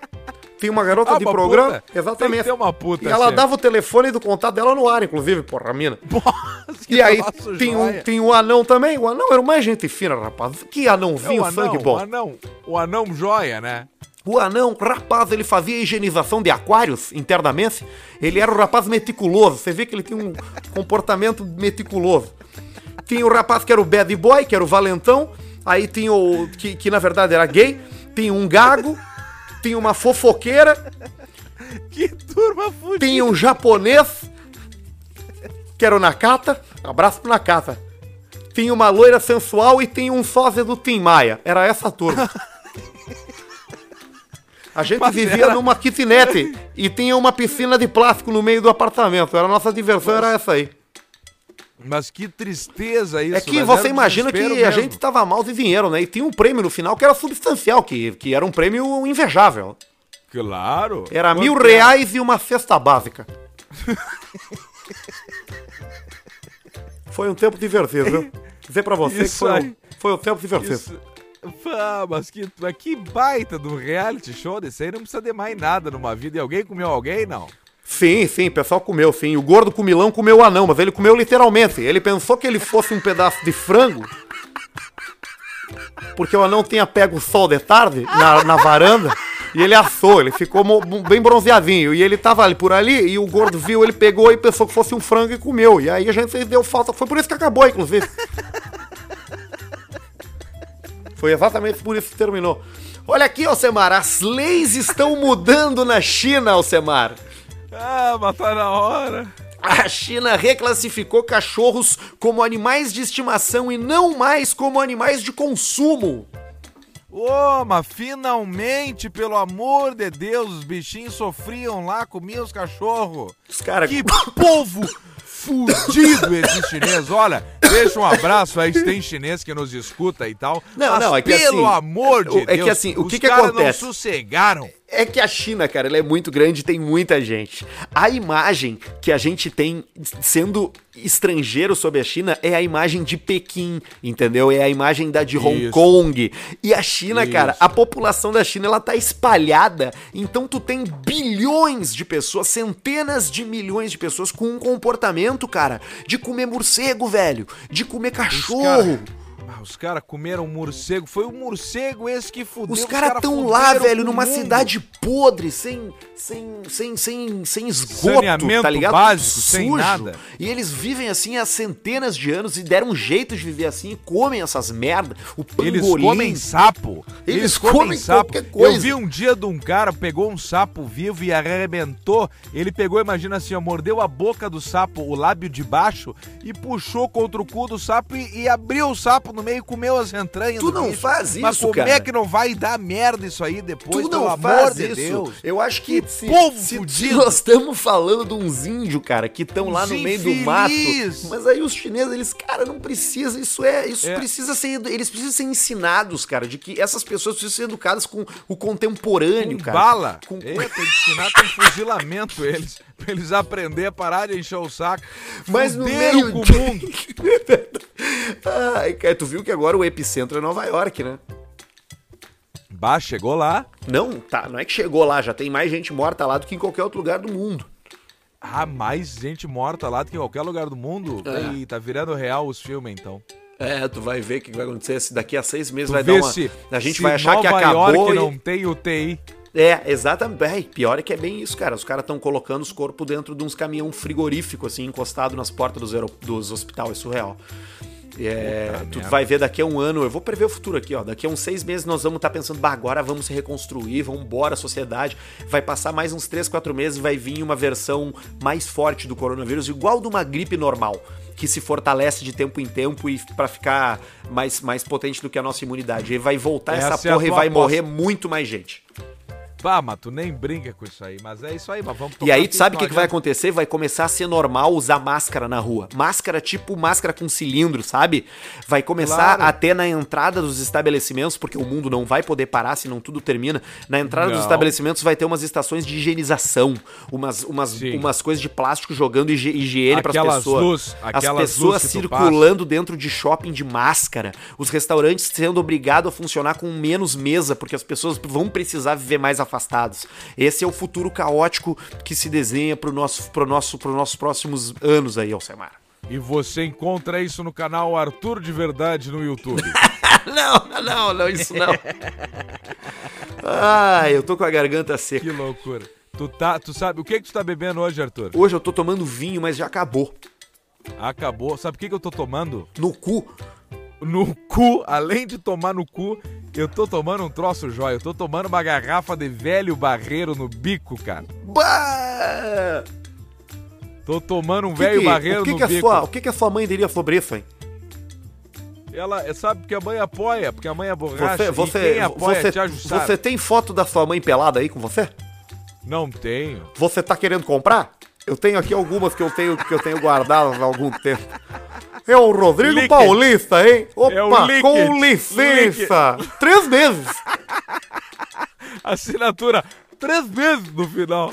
Tem uma garota Ah, de uma programa. puta? Exatamente. Tem uma puta, E ela sempre. dava o telefone do contato dela no ar, inclusive, porra, a mina. *laughs* Nossa, E aí tem um, tem um anão também. O anão era o mais gente fina, rapaz. Que É anãozinho o anão, sangue o bom. anão, o anão joia, né? O anão, rapaz, ele fazia higienização de aquários internamente. Ele era um rapaz meticuloso. Você vê que ele tinha um comportamento meticuloso. Tinha o rapaz que era o bad boy, que era o valentão. Aí tinha o. que, que na verdade era gay. Tinha um gago. Tinha uma fofoqueira. Que turma fudida. Tinha um japonês. Que era o Nakata. Abraço pro Nakata. Tinha uma loira sensual e tinha um sósia do Tim Maia. Era essa turma. *laughs* A gente Mas vivia era- numa kitnet e tinha uma piscina de plástico no meio do apartamento. Era a nossa diversão, era essa aí. Mas que tristeza isso. É que mas você imagina que desespero a mesmo. gente tava mal de dinheiro, né? E tinha um prêmio no final que era substancial, que, que era um prêmio invejável. Claro. Era Quanto mil que reais e uma cesta básica. *laughs* Foi um tempo divertido, viu? Dizer pra você Isso que foi, um, foi um tempo divertido. Isso. Ah, mas que, que baita do reality show desse aí. Não precisa de mais nada numa vida. E alguém comeu alguém, não? Sim, sim, o pessoal comeu, sim. O gordo comilão comeu o anão, mas ele comeu literalmente. Ele pensou que ele fosse um pedaço de frango. Porque o anão tinha pego o sol de tarde na, na varanda e ele assou, ele ficou bem bronzeadinho. E ele tava ali por ali e o gordo viu, ele pegou e pensou que fosse um frango e comeu. E aí a gente deu falta. Foi por isso que acabou, inclusive. Foi exatamente por isso que terminou. Olha aqui, Alcemar, as leis estão mudando na China, Alcemar. Ah, mas tá na hora. A China reclassificou cachorros como animais de estimação e não mais como animais de consumo. Ô, mas finalmente, pelo amor de Deus, os bichinhos sofriam lá, comiam os cachorros. Os caras. Que povo fudido esse chinês. Olha, deixa um abraço aí se tem chinês que nos escuta e tal. Não, mas não, é que pelo assim, amor de é que Deus, assim, o os que que caras não sossegaram. É que a China, cara, ela é muito grande e tem muita gente. A imagem que a gente tem sendo estrangeiro sobre a China é a imagem de Pequim, entendeu? É a imagem da de Hong Isso. Kong. E a China, Isso. cara, a população da China, ela tá espalhada. Então tu tem bilhões de pessoas, centenas de milhões de pessoas com um comportamento, cara, de comer morcego, velho, de comer cachorro. Ah, os caras comeram morcego. Foi o morcego esse que fudeu. Os caras cara tão lá, velho, numa mundo. cidade podre, sem, sem, sem, sem, sem esgoto, Saneamento tá ligado? básico, sem nada. E eles vivem assim há centenas de anos e deram um jeito de viver assim e comem essas merda. O pangolim. Eles comem sapo. Eles Eles, comem, comem sapo. qualquer coisa. Eu vi um dia de um cara, pegou um sapo vivo e arrebentou. Ele pegou, imagina assim, ó, mordeu a boca do sapo, o lábio de baixo, e puxou contra o cu do sapo e, e abriu o sapo no meio e comeu as entranhas Tu do não bicho. faz Mas isso, como cara. é que não vai dar merda isso aí depois, Tu pelo não amor faz de isso. Deus? Eu acho que se, povo se, fudido. nós estamos falando de uns índios, cara, que estão lá no meio do mato. Mas aí os chineses, eles, cara, não precisa, isso é, isso É. precisa ser, eles precisam ser ensinados, cara, de que essas pessoas precisam ser educadas com o contemporâneo, Com cara. bala. Com, É, tem que ensinar com fuzilamento eles. Pra eles aprender a parar de encher o saco. Mas no meio com de- o mundo. *laughs* Ai, cara, tu viu que agora o epicentro é Nova York, né? Bah, chegou lá. Não, tá, não é que chegou lá, já tem mais gente morta lá do que em qualquer outro lugar do mundo. Ah, mais gente morta lá do que em qualquer lugar do mundo. É. Ih, tá virando real os filmes, então. É, tu vai ver o que vai acontecer. Se daqui a seis meses Tu vai dar uma. se, a gente vai achar Nova que acabou. York e- não tem UTI. É, exatamente. É, pior é que é bem isso, cara. Os caras estão colocando os corpos dentro de uns caminhão frigorífico, assim, encostado nas portas dos, aerop- dos hospitais. É surreal. É, Puta tu merda. vai ver daqui a um ano, eu vou prever o futuro aqui, ó. Daqui a uns seis meses nós vamos estar pensando, bah, agora vamos se reconstruir, vamos embora a sociedade. Vai passar mais uns três, quatro meses, vai vir uma versão mais forte do coronavírus, igual de uma gripe normal, que se fortalece de tempo em tempo e para ficar mais, mais potente do que a nossa imunidade. E vai voltar Essa essa é porra e vai aposta. morrer muito mais gente. Pá, mas tu nem brinca com isso aí. Mas é isso aí, mas vamos E aí, tu sabe o que, que vai acontecer? Vai começar a ser normal usar máscara na rua. Máscara tipo máscara com cilindro, sabe? Vai começar Claro. a ter na entrada dos estabelecimentos, porque o mundo não vai poder parar senão tudo termina. Na entrada dos Não. estabelecimentos vai ter umas estações de higienização, umas, umas, Sim. umas coisas de plástico jogando higi- higiene para as pessoas. luz- as pessoas circulando dentro de shopping de máscara. Os restaurantes sendo obrigados a funcionar com menos mesa, porque as pessoas vão precisar viver mais afastados. Esse é o futuro caótico que se desenha pro nosso, pro nosso, pro nossos próximos anos aí, Alcemar. E você encontra isso no canal Arthur de Verdade no YouTube. *laughs* não, não, não, isso não. Ai, eu tô com a garganta seca. que loucura. Tu, tá, tu sabe, o que que tu tá bebendo hoje, Arthur? Hoje eu tô tomando vinho, mas já acabou. Acabou. Sabe o que que eu tô tomando? No cu. No cu, além de tomar no cu, eu tô tomando um troço jóia. Eu tô tomando uma garrafa de velho barreiro no bico, cara. Bah! Tô tomando um velho barreiro que no que bico. sua, o que, que a sua mãe diria sobre isso, hein? Ela é, sabe que a mãe apoia, porque a mãe é borracha. Você, você, quem apoia você, te ajustar. você tem foto da sua mãe pelada aí com você? Não tenho. Você tá querendo comprar? Eu tenho aqui algumas que eu tenho que eu tenho guardadas há algum tempo. É o Rodrigo Liquid. Paulista, hein? Opa, É o com licença. Três meses. *laughs* Assinatura três vezes no final.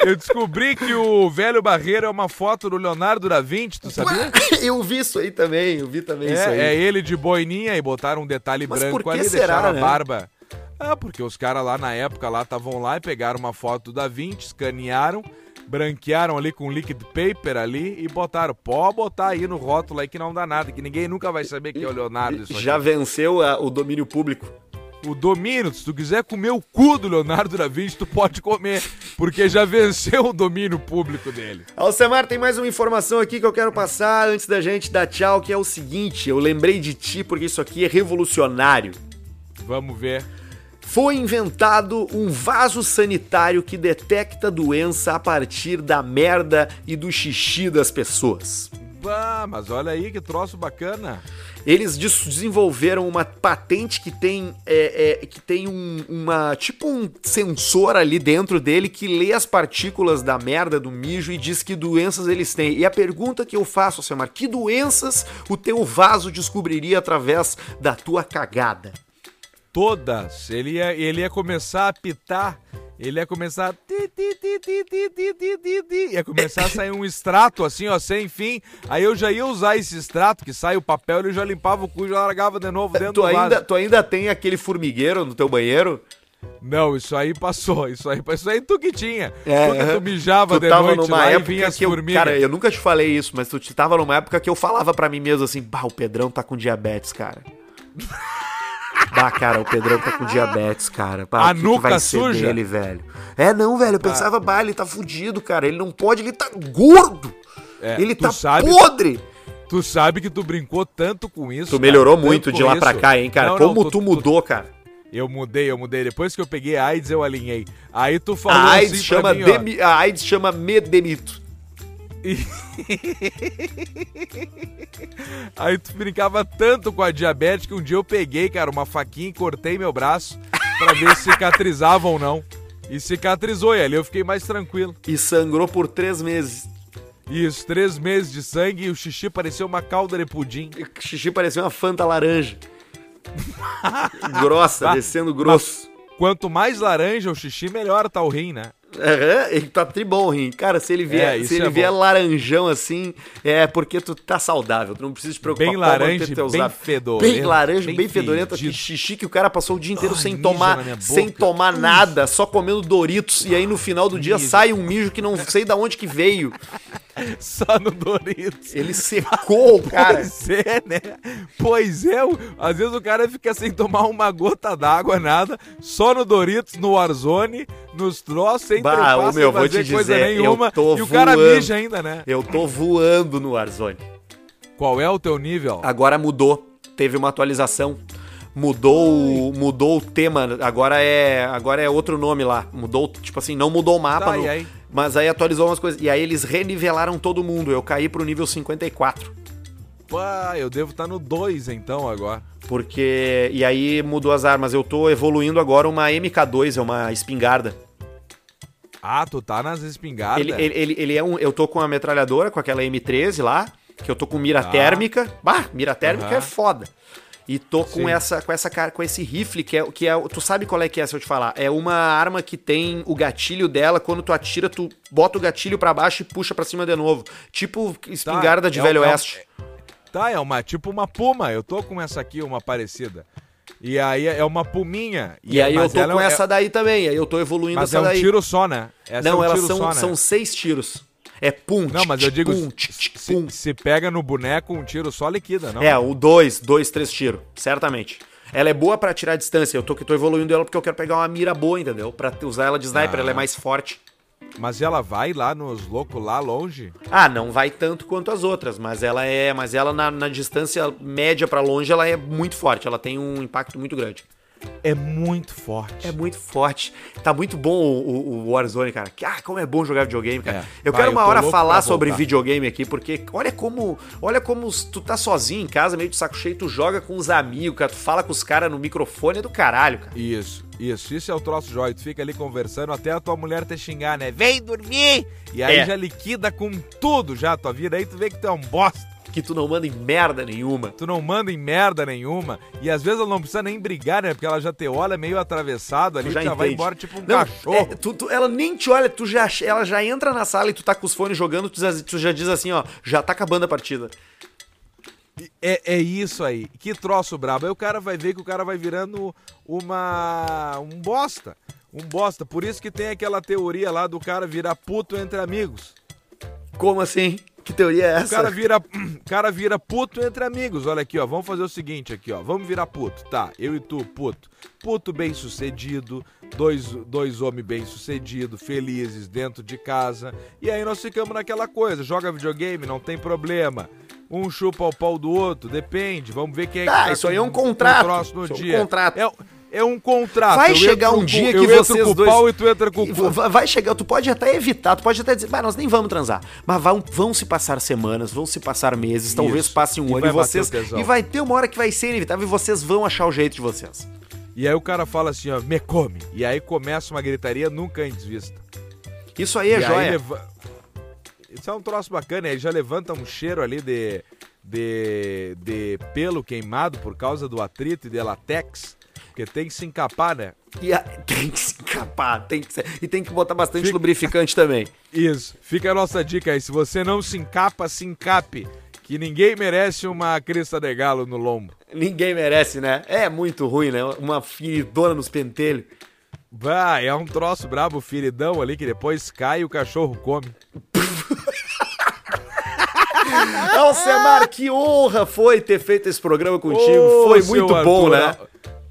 Eu descobri que o velho barreiro é uma foto do Leonardo da Vinci, tu sabia? *laughs* Eu vi isso aí também, eu vi também isso aí. É, é ele de boininha e botaram um detalhe Mas branco por que ali, será, deixaram né? a barba. Ah, porque os caras lá na época lá estavam lá e pegaram uma foto do Da Vinci, escanearam, branquearam ali com liquid paper ali e botaram. Pode botar aí no rótulo aí que não dá nada, que ninguém nunca vai saber que é o Leonardo. Isso Já venceu a- o domínio público. O domínio, se tu quiser comer o cu do Leonardo da Vinci, tu pode comer, porque já venceu o domínio público dele. Alcemar, tem mais uma informação aqui que eu quero passar antes da gente dar tchau, que é o seguinte, eu lembrei de ti porque isso aqui é revolucionário. Vamos ver. Foi inventado um vaso sanitário que detecta doença a partir da merda e do xixi das pessoas. Ah, mas olha aí que troço bacana. Eles des- desenvolveram uma patente que tem, é, é, que tem um, uma tipo um sensor ali dentro dele que lê as partículas da merda, do mijo e diz que doenças eles têm. E a pergunta que eu faço, Alcemar, que doenças o teu vaso descobriria através da tua cagada? Todas. Ele ia, ele ia começar a pitar. Ele ia começar. a. ia começar a sair um extrato assim, ó, sem fim. Aí eu já ia usar esse extrato, que sai o papel, ele já limpava o cu e já largava de novo dentro tu do ainda, vaso. Tu ainda tem aquele formigueiro no teu banheiro? Não, isso aí passou, isso aí, isso aí tu que tinha. É, Quando tu mijava tu de tava noite numa lá época e vinha que eu, formigas. Cara, eu nunca te falei isso, mas tu tava numa época que eu falava para mim mesmo assim, bah, o Pedrão tá com diabetes, cara bah, cara, o Pedrão tá com diabetes, cara. Bah, A que que nuca vai ser suja? dele, velho? É, não, velho, eu pensava, bah, ele tá fudido, cara, ele não pode, ele tá gordo. É, ele tu tá sabe- podre. Tu sabe que tu brincou tanto com isso. Tu melhorou muito de lá pra isso. cá, hein, cara? Não, não, Como tu, mudou, cara? Eu mudei, eu mudei. Depois que eu peguei a AIDS, eu alinhei. Aí tu falou A AIDS, assim chama pra mim, demi- a AIDS chama medemito. Aí tu brincava tanto com a diabetes que um dia eu peguei, cara, uma faquinha e cortei meu braço pra ver se cicatrizava ou não. E cicatrizou, e ali eu fiquei mais tranquilo. E sangrou por três meses. Isso, três meses de sangue e o xixi parecia uma calda de pudim. O xixi parecia uma fanta laranja. *laughs* Grossa, descendo grosso. Quanto mais laranja o xixi, melhor tá o rim, né? Aham, ele tá tribom, Rim. Cara, se ele vier, É, se ele é vier bom. laranjão assim, é porque tu tá saudável. Tu não precisa te preocupar Bem com laranja teus bem fedorento, Bem laranja, bem bem, fedorento. Que xixi que o cara passou o dia inteiro Ai, sem tomar, sem tomar nada, só comendo Doritos. E aí no final do dia Mijo. sai um mijo que não sei da onde que veio. Só no Doritos. Ele secou o cara. Pois é, né? Pois é, o- às vezes o cara fica sem tomar uma gota d'água, nada, só no Doritos, no Warzone, nos troços, sem Bah, trepar, sem meu, vou fazer coisa dizer, eu nenhuma. E o cara voando. mija ainda, né? Eu tô voando no Warzone. Qual é o teu nível? Agora mudou. Teve uma atualização. Mudou, o- mudou o tema. Agora é, agora é outro nome lá. Mudou, tipo assim, não mudou o mapa, Tá, no- aí? Mas aí atualizou umas coisas. E aí eles renivelaram todo mundo. Eu caí pro nível 54. Pá, eu devo estar no 2 então agora. Porque. E aí mudou as armas. Eu tô evoluindo agora uma MK2, é uma espingarda. Ah, tu tá nas espingardas? Ele, ele, ele, ele é um. Eu tô com a metralhadora, com aquela M13 lá, que eu tô com mira Tá. térmica. Bah, mira térmica Aham. é foda. E tô com Sim. essa, com essa cara, com esse rifle que é, que é. Tu sabe qual é que é, se eu te falar? É uma arma que tem o gatilho dela, quando tu atira, tu bota o gatilho pra baixo e puxa pra cima de novo. Tipo espingarda de é Velho um- é Oeste. Tá, é uma tipo uma puma. Eu tô com essa aqui, uma parecida. E aí é uma puminha. E aí eu tô com é- essa daí também. Aí eu tô evoluindo Mas essa é um daí. tiro só, né? Essa Não, é um elas são, só, né? são seis tiros. É pum, Não, mas eu digo, pum, se, pega no boneco, um tiro só liquida, não? É, o dois, dois, três tiros, certamente. Ela é boa pra tirar a distância. Eu tô, tô evoluindo ela porque eu quero pegar uma mira boa, entendeu? Pra usar ela de sniper, Ah. ela é mais forte. Mas ela vai lá nos loucos lá longe? Ah, não vai tanto quanto as outras, mas ela é, mas ela na, na distância média pra longe ela é muito forte. Ela tem um impacto muito grande. É muito forte. É muito forte. Tá muito bom o, o- o Warzone, cara. Ah, como é bom jogar videogame, cara. É. Eu Vai, quero eu uma tô hora falar sobre videogame aqui, porque olha como, olha como tu tá sozinho em casa, meio de saco cheio, tu joga com os amigos, cara, tu fala com os caras no microfone, é do caralho, cara. Isso, isso, isso é o troço jóia. Tu fica ali conversando até a tua mulher te xingar, né? Vem dormir! E aí É. já liquida com tudo já a tua vida. Aí tu vê que tu é um bosta. Que tu não manda em merda nenhuma. Tu não manda em merda nenhuma. E às vezes ela não precisa nem brigar, né? Porque ela já te olha meio atravessado ali, Tu já, já, vai embora tipo um Não, cachorro. é, tu- tu- ela nem te olha, tu já, ela já entra na sala e tu tá com os fones jogando, tu, já- tu já diz assim, ó, já tá acabando a partida. É, é isso aí. Que troço brabo. Aí o cara vai ver que o cara vai virando uma. um bosta. Um bosta. Por isso que tem aquela teoria lá do cara virar puto entre amigos. Como assim? Que teoria é O essa? cara vira, *clears throat* o cara vira puto entre amigos. Olha aqui, ó. Vamos fazer o seguinte aqui, ó. Vamos virar puto. Tá, eu e tu, puto. Puto bem sucedido, dois, dois homens bem sucedidos, felizes dentro de casa. E aí nós ficamos naquela coisa. Joga videogame, não tem problema. Um chupa o pau do outro, depende. Vamos ver quem é que tá isso aí é um contrato. troço no Isso é um dia. contrato. É, é um contrato. Vai Eu chegar um com- dia que eu entro vocês com o dois- pau e tu entra com o Vai chegar, tu pode até evitar, tu pode até dizer, mas nós nem vamos transar. Mas vão, vão se passar semanas, vão se passar meses, talvez Isso. passe um E ano e vocês. E vai ter uma hora que vai ser inevitável e vocês vão achar o jeito de vocês. E aí o cara fala assim, ó, me come. E aí começa uma gritaria nunca antes vista. Isso aí é e aí joia. leva- Isso é um troço bacana, aí já levanta um cheiro ali de, de, de pelo queimado por causa do atrito e de latex, porque tem que se encapar, né? E a- tem que se encapar, tem que ser- e tem que botar bastante Fica- lubrificante também. *laughs* Isso, fica a nossa dica aí, se você não se encapa, se encape, que ninguém merece uma crista de galo no lombo. Ninguém merece, né? É muito ruim, né? Uma feridona nos pentelhos. Vai, é um troço brabo, feridão ali, que depois cai e o cachorro come. *laughs* Alcemar, que honra foi ter feito esse programa contigo. Ô, foi muito bom, Arthur, né?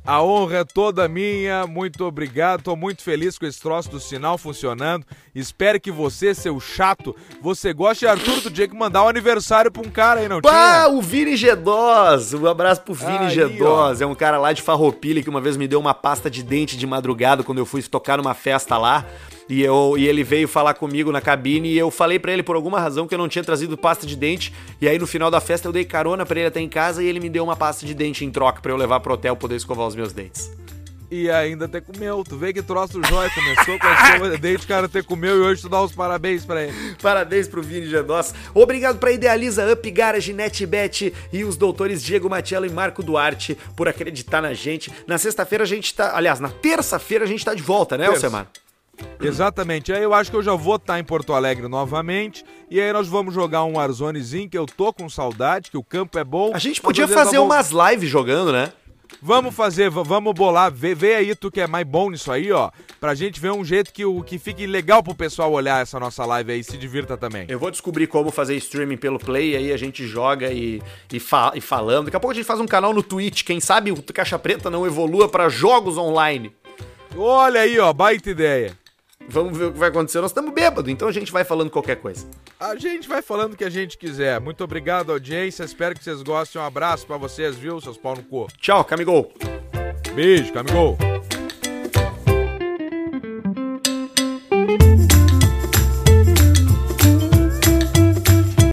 A, honra é toda minha, muito obrigado. Tô muito feliz com esse troço do sinal funcionando. Espero que você, seu chato, você goste. Arthur, tu tinha que mandar um aniversário pra um cara aí, não Pá, tinha? o Vini Gedós. Um abraço pro Vini Gedós. É um cara lá de Farroupilha que uma vez me deu uma pasta de dente de madrugada quando eu fui tocar numa festa lá. E, eu, e ele veio falar comigo na cabine e eu falei pra ele por alguma razão que eu não tinha trazido pasta de dente. E aí no final da festa eu dei carona pra ele até em casa e ele me deu uma pasta de dente em troca pra eu levar pro hotel poder escovar os meus dentes. E ainda até comeu. Tu vê que troço jóia começou com a escova de dente, o cara até comeu e hoje tu dá os parabéns pra ele. Parabéns pro Vini Gedós. Obrigado pra Idealiza Up, Garage, NetBet e os doutores Diego Matiello e Marco Duarte por acreditar na gente. Na sexta-feira a gente tá. Aliás, na terça-feira a gente tá de volta, né. Alcemar? Exatamente. Aí eu acho que eu já vou estar em Porto Alegre novamente. E aí nós vamos jogar um Warzonezinho que eu tô com saudade, que o campo é bom. A gente podia vezes fazer umas lives jogando, né? Vamos fazer, vamos bolar, vê, vê aí tu que é mais bom nisso aí, ó, pra gente ver um jeito que, o, que fique legal pro pessoal olhar essa nossa live aí e se divirta também. Eu vou descobrir como fazer streaming pelo Play, aí a gente joga e, e, fa- e falando. Daqui a pouco a gente faz um canal no Twitch, quem sabe o Caixa Preta não evolua pra jogos online. Olha aí, ó, baita ideia. Vamos ver o que vai acontecer. Nós estamos bêbados, então a gente vai falando qualquer coisa. A gente vai falando o que a gente quiser. Muito obrigado, audiência. Espero que vocês gostem. Um abraço pra vocês, viu, seus pau no cu. Tchau, Camigol. Beijo, Camigol.